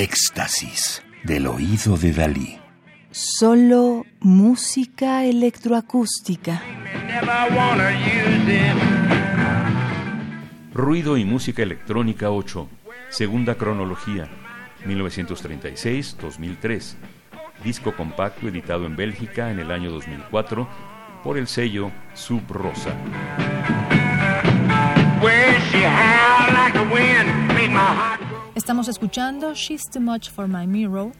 éxtasis del oído de Dalí. Solo música electroacústica. Ruido y música electrónica 8. Segunda cronología. 1936-2003. Disco compacto editado en Bélgica en el año 2004 por el sello Sub Rosa. Estamos escuchando She's Too Much for My Mirror,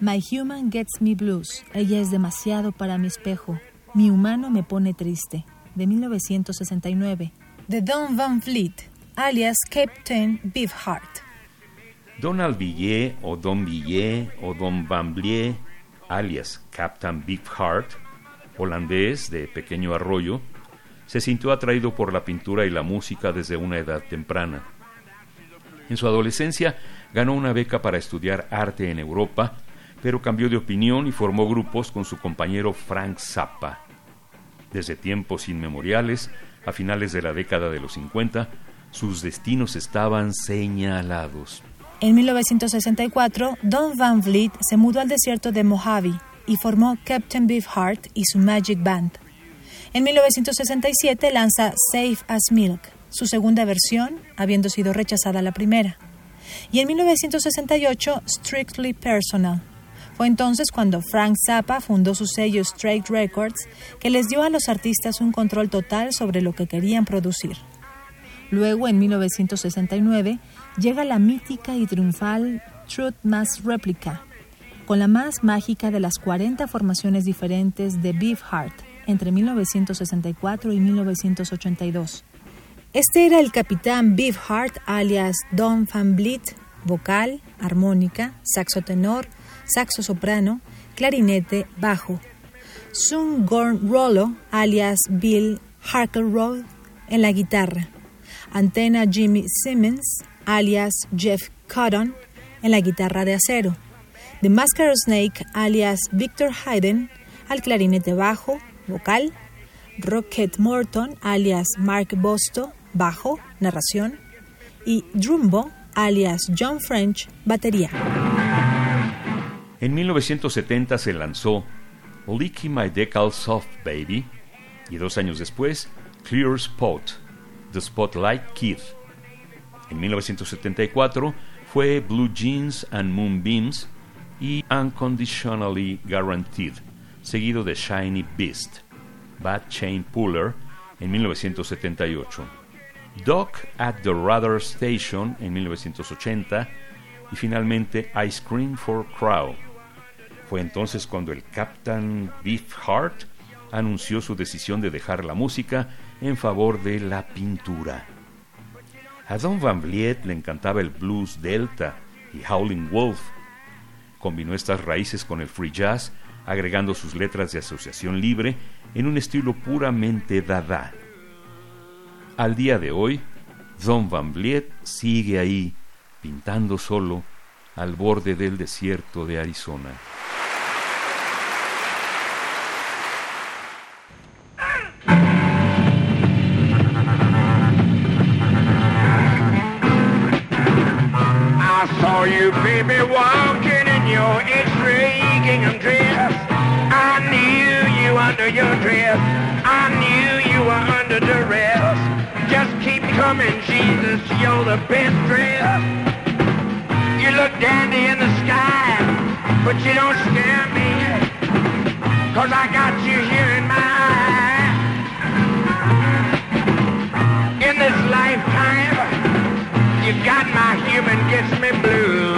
My Human Gets Me Blues. Ella es demasiado para mi espejo. Mi humano me pone triste, de 1969. De Don Van Vliet, alias Captain Beefheart. Donald Villiers o Don Villiers o Don Van Vliet, alias Captain Beefheart, holandés de pequeño arroyo, se sintió atraído por la pintura y la música desde una edad temprana. En su adolescencia ganó una beca para estudiar arte en Europa, pero cambió de opinión y formó grupos con su compañero Frank Zappa. Desde tiempos inmemoriales, a finales de la década de los 50, sus destinos estaban señalados. En 1964, Don Van Vliet se mudó al desierto de Mojave y formó Captain Beefheart y su Magic Band. En 1967 lanza Safe as Milk, su segunda versión, habiendo sido rechazada la primera. Y en 1968, Strictly Personal. Fue entonces cuando Frank Zappa fundó su sello Straight Records, que les dio a los artistas un control total sobre lo que querían producir. Luego, en 1969, llega la mítica y triunfal Truth Mass Replica, con la más mágica de las 40 formaciones diferentes de Beefheart entre 1964 y 1982. Este era el capitán Beefheart, alias Don Van Vliet, vocal, armónica, saxo tenor, saxo soprano, clarinete, bajo. Sun Gorn Rollo, alias Bill Harkelroad, en la guitarra. Antena Jimmy Simmons, alias Jeff Cotton, en la guitarra de acero. The Masquerade Snake, alias Victor Hayden, al clarinete bajo, vocal. Rocket Morton, alias Mark Bosto, bajo, narración. Y Drumbo, alias John French, batería. En 1970 se lanzó Licky My Decal Soft Baby y dos años después Clear Spot, The Spotlight Kid. En 1974 fue Blue Jeans and Moonbeams y Unconditionally Guaranteed, seguido de Shiny Beast, Bad Chain Puller en 1978. Doc at the Radar Station en 1980 y finalmente Ice Cream for Crow. Fue entonces cuando el Captain Beefheart anunció su decisión de dejar la música en favor de la pintura. A Don Van Vliet le encantaba el blues delta y Howling Wolf. Combinó estas raíces con el free jazz, agregando sus letras de asociación libre en un estilo puramente dada. Al día de hoy, Don Van Vliet sigue ahí, pintando solo al borde del desierto de Arizona. I saw you, baby, walking in your gingham dress. I knew you under your dress. I knew you were under duress. Coming, Jesus, you're the best. You look dandy in the sky, but you don't scare me. Cause I got you here in my eye. In this lifetime, you got my human gets me blue.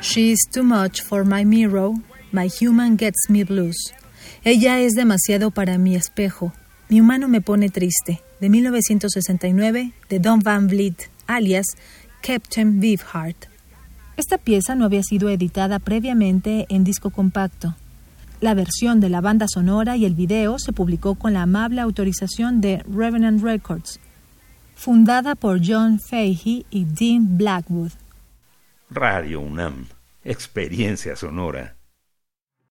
She's too much for my mirror, my human gets me blues. Ella es demasiado para mi espejo, mi humano me pone triste, de 1969, de Don Van Vliet, alias Captain Beefheart. Esta pieza no había sido editada previamente en disco compacto. La versión de la banda sonora y el video se publicó con la amable autorización de Revenant Records, fundada por John Fahey y Dean Blackwood. Radio UNAM, experiencia sonora.